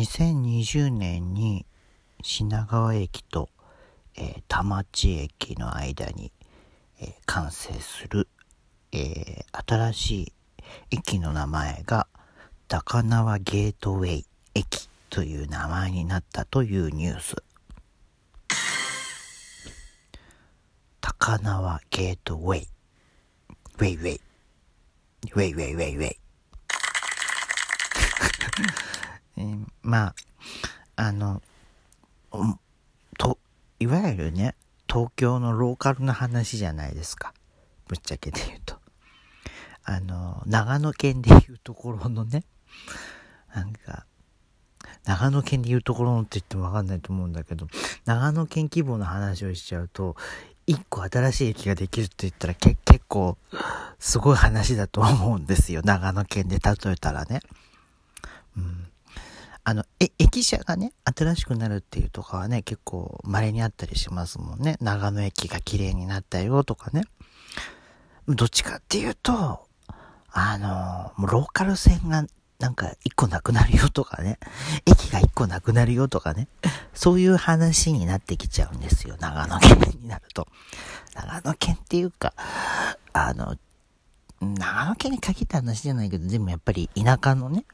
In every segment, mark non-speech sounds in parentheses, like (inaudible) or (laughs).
2020年に品川駅と、えー、田町駅の間に、えー、完成する、えー、新しい駅の名前が高輪ゲートウェイ駅という名前になったというニュース。高輪ゲートウェイ。ウェイウェイ。ウェイウェイウェイウェイ。えー、まあ、あの、と、いわゆるね、東京のローカルな話じゃないですか。ぶっちゃけで言うと。あの、長野県でいうところのね、なんか、長野県でいうところのって言ってもわかんないと思うんだけど、長野県規模の話をしちゃうと、一個新しい駅ができるって言ったら結構、すごい話だと思うんですよ。長野県で例えたらね。うん。あの、え、駅舎がね、新しくなるっていうとかはね、結構稀にあったりしますもんね。長野駅が綺麗になったよとかね。どっちかっていうと、あの、ローカル線がなんか一個なくなるよとかね、駅が一個なくなるよとかね、そういう話になってきちゃうんですよ、長野県になると。長野県っていうか、あの、長野県に限った話じゃないけど、でもやっぱり田舎のね、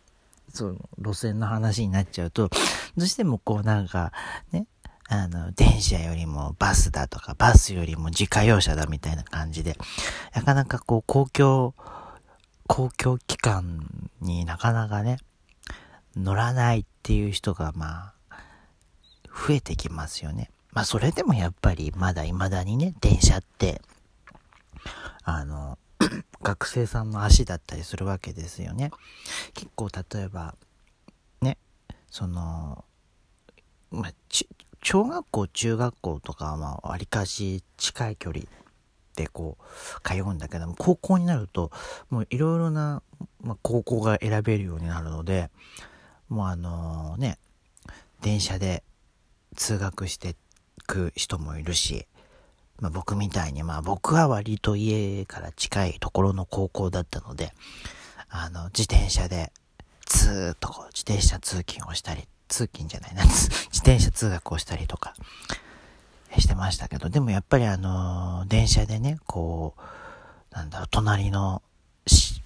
その路線の話になっちゃうと、どうしてもこうなんか、ね、あの、電車よりもバスだとか、バスよりも自家用車だみたいな感じで、なかなかこう公共、公共機関になかなかね、乗らないっていう人がまあ、増えてきますよね。まあそれでもやっぱりまだ未だにね、電車って、あの、学生さんの足だったりするわけですよね。結構例えば、ね、その、まあ、小学校、中学校とかはまあ、わりかし近い距離でこう、通うんだけども、高校になると、もういろいろな、まあ、高校が選べるようになるので、もうあのね、電車で通学してく人もいるし、まあ、僕みたいに、まあ僕は割と家から近いところの高校だったので、あの、自転車で、ずーっとこう、自転車通勤をしたり、通勤じゃないな、(laughs) 自転車通学をしたりとか、してましたけど、でもやっぱりあの、電車でね、こう、なんだろう、隣の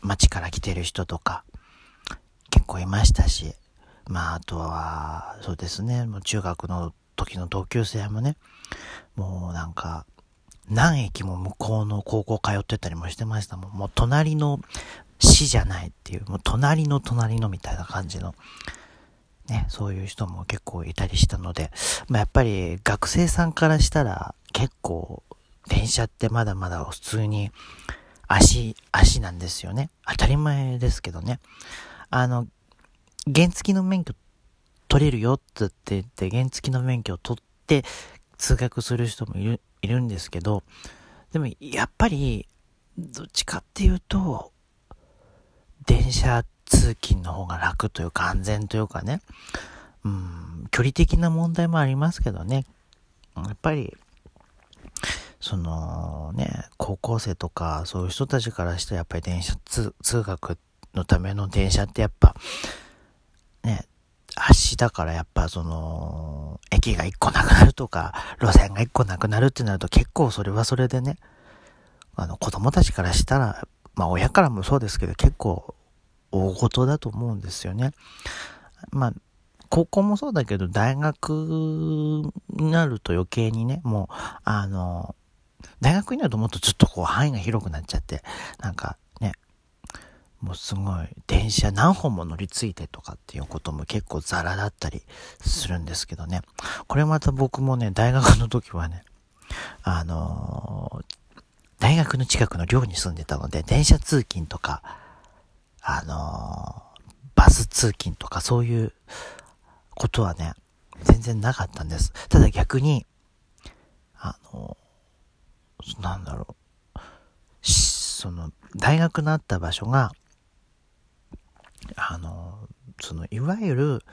町から来てる人とか、結構いましたし、まあ、あとは、そうですね、もう中学の時の同級生もね、もうなんか、何駅も向こうの高校通ってたりもしてましたもん。もう隣の市じゃないっていう、もう隣の隣のみたいな感じの、ね、そういう人も結構いたりしたので、まあ、やっぱり学生さんからしたら結構電車ってまだまだ普通に足、足なんですよね。当たり前ですけどね。あの、原付の免許取れるよって言って、原付の免許を取って通学する人もいる、いるんですけど、でもやっぱり、どっちかっていうと、電車通勤の方が楽というか安全というかね、うん、距離的な問題もありますけどね、やっぱり、そのね、高校生とかそういう人たちからしてやっぱり電車通学のための電車ってやっぱ、ね、足だからやっぱその、駅が一個なくなるとか、路線が一個なくなるってなると結構それはそれでね、あの子供たちからしたら、まあ親からもそうですけど結構大事だと思うんですよね。まあ、高校もそうだけど大学になると余計にね、もう、あの、大学になるともっとちょっとこう範囲が広くなっちゃって、なんかもうすごい、電車何本も乗り継いでとかっていうことも結構ザラだったりするんですけどね。これまた僕もね、大学の時はね、あのー、大学の近くの寮に住んでたので、電車通勤とか、あのー、バス通勤とかそういうことはね、全然なかったんです。ただ逆に、あのー、なんだろう、その、大学のあった場所が、その、いわゆる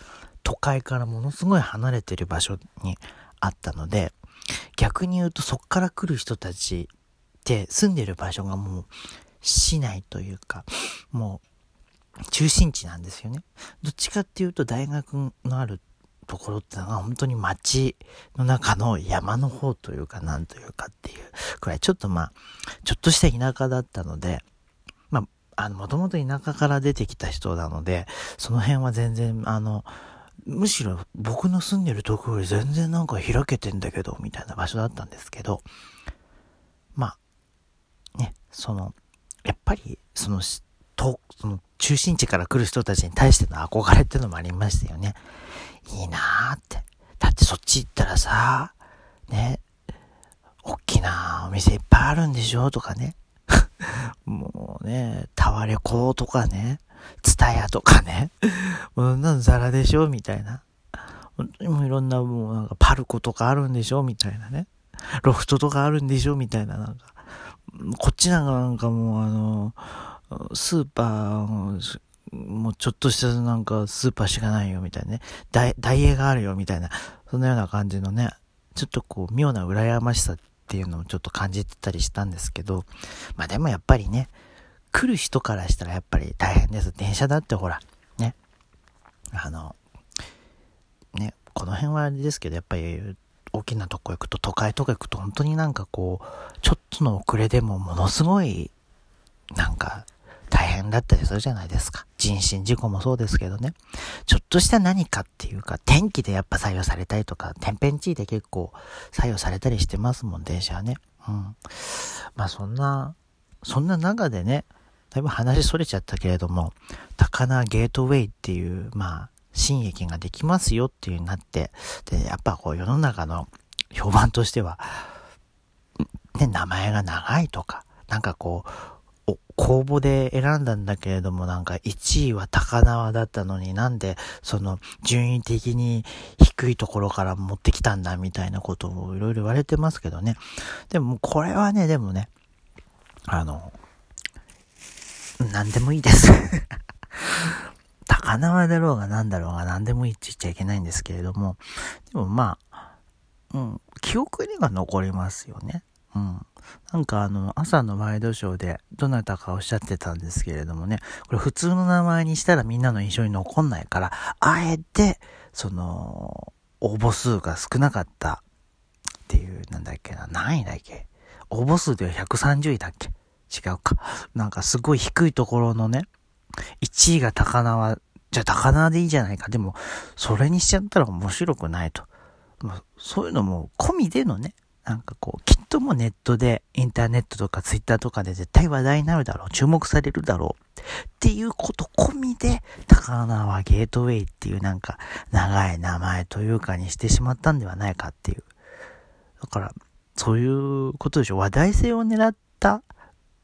都会からものすごい離れてる場所にあったので、逆に言うとそっから来る人たちって住んでる場所がもう市内というか、もう中心地なんですよね。どっちかっていうと大学のあるところってのは本当に街の中の山の方というかなんというかっていうくらいちょっとまあ、ちょっとした田舎だったので、あ、の、もともと田舎から出てきた人なので、その辺は全然、あの、むしろ僕の住んでるところより全然なんか開けてんだけど、みたいな場所だったんですけど、まあ、ね、その、やっぱり、その、と、その中心地から来る人たちに対しての憧れっていうのもありましたよね。いいなーって。だってそっち行ったらさ、ね、大きなお店いっぱいあるんでしょ？とかね。もうね、タワレコとかね、ツタヤとかね、(laughs) もうなんザラでしょみたいな。本当にもういろんなもうなんかパルコとかあるんでしょみたいなね。ロフトとかあるんでしょみたいななんか。こっちなんかなんかもうあの、スーパー、もうちょっとしたなんかスーパーしかないよみたいなね。ダイエーがあるよみたいな。そんなような感じのね、ちょっとこう妙な羨ましさっていうのをちょっと感じてたりしたんですけど、まあでもやっぱりね、来る人からしたらやっぱり大変です。電車だってほら、ね。あの、ね、この辺はあれですけど、やっぱり大きなとこ行くと、都会とか行くと本当になんかこう、ちょっとの遅れでもものすごい、なんか、変だったりするじゃないですか。人身事故もそうですけどね。ちょっとした何かっていうか、天気でやっぱ採用されたりとか、天変地異で結構採用されたりしてますもん、電車はね。うん。まあそんな、そんな中でね、だいぶ話それちゃったけれども、高輪ゲートウェイっていう、まあ、新駅ができますよっていうになって、で、やっぱこう世の中の評判としては、ね、名前が長いとか、なんかこう、公募で選んだんだけれどもなんか1位は高輪だったのになんでその順位的に低いところから持ってきたんだみたいなことをいろいろ言われてますけどね。でもこれはね、でもね、あの、何でもいいです (laughs) 高輪だろうが何だろうが何でもいいって言っちゃいけないんですけれども、でもまあ、うん、記憶には残りますよね。うん。なんかあの、朝のワイドショーでどなたかおっしゃってたんですけれどもね、これ普通の名前にしたらみんなの印象に残んないから、あえて、その、応募数が少なかったっていう、なんだっけな、何位だっけ応募数では130位だっけ違うか。なんかすごい低いところのね、1位が高輪、じゃあ高輪でいいじゃないか。でも、それにしちゃったら面白くないと。まあ、そういうのも込みでのね、なんかこう、きっともネットで、インターネットとかツイッターとかで絶対話題になるだろう、注目されるだろう。っていうこと込みで、高輪ゲートウェイっていうなんか、長い名前というかにしてしまったんではないかっていう。だから、そういうことでしょ。話題性を狙った、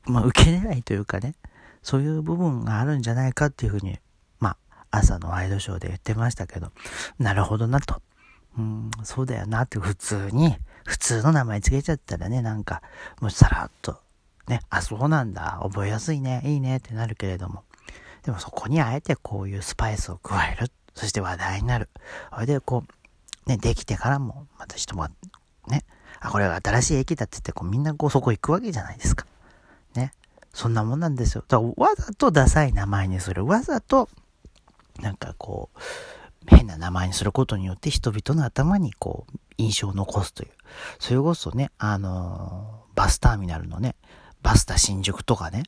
まあ、受け狙いというかね、そういう部分があるんじゃないかっていうふうに、まあ、朝のワイドショーで言ってましたけど、なるほどなと。うん、そうだよなって普通に、普通の名前つけちゃったらね、なんか、もうさらっと、ね、あ、そうなんだ、覚えやすいね、いいねってなるけれども、でもそこにあえてこういうスパイスを加える。そして話題になる。それでこう、ね、できてからも、また人も、ね、あ、これが新しい駅だって言って、こうみんなこうそこ行くわけじゃないですか。ね。そんなもんなんですよ。だからわざとダサい名前にする。わざと、なんかこう、変な名前にすることによって人々の頭にこう、印象を残すという。それこそね、あのー、バスターミナルのね、バスタ新宿とかね、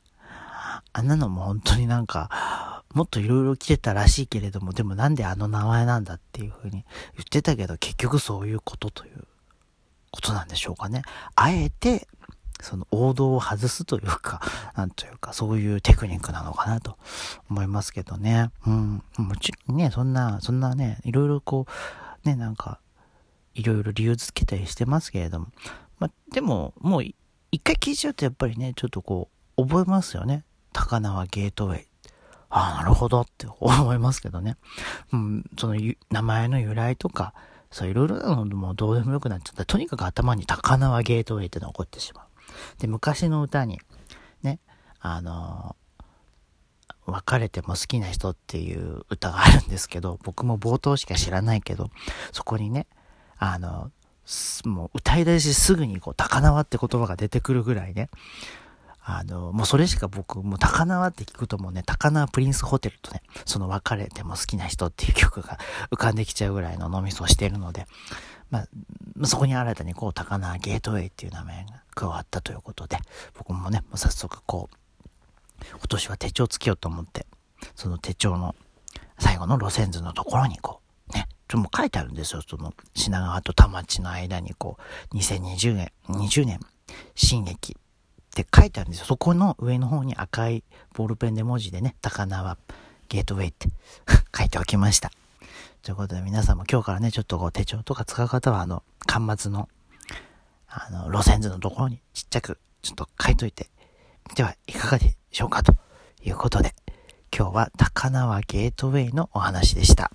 あんなのも本当になんか、もっといろいろ来てたらしいけれども、でもなんであの名前なんだっていうふうに言ってたけど、結局そういうことということなんでしょうかね。あえて、その王道を外すというか、なんというか、そういうテクニックなのかなと思いますけどね。うん。もちろんね、そんな、そんなね、いろいろこう、ね、なんか、いろいろ理由つけたりしてますけれども。まあ、でも、もう、一回聞いちゃうとやっぱりね、ちょっとこう、覚えますよね。高輪ゲートウェイ。ああ、なるほどって (laughs) 思いますけどね。うん、その名前の由来とか、そういろいろなのもどうでもよくなっちゃった。とにかく頭に高輪ゲートウェイって残ってしまう。で、昔の歌に、ね、あのー、別れても好きな人っていう歌があるんですけど、僕も冒頭しか知らないけど、そこにね、あの、もう歌い出しすぐにこう、高輪って言葉が出てくるぐらいね、あの、もうそれしか僕、もう高輪って聞くともうね、高輪プリンスホテルとね、その別れても好きな人っていう曲が (laughs) 浮かんできちゃうぐらいの脳みそをしているので、まあ、そこに新たにこう、高輪ゲートウェイっていう名前が加わったということで、僕もね、もう早速こう、今年は手帳つけようと思って、その手帳の最後の路線図のところにこう、ちょも書いてあるんですよ。その品川と田町の間にこう、2020年、20年、新駅って書いてあるんですよ。そこの上の方に赤いボールペンで文字でね、高輪ゲートウェイって (laughs) 書いておきました。ということで皆さんも今日からね、ちょっとこう手帳とか使う方はあの、端末の、あの、路線図のところにちっちゃくちょっと書いといてみてはいかがでしょうかということで、今日は高輪ゲートウェイのお話でした。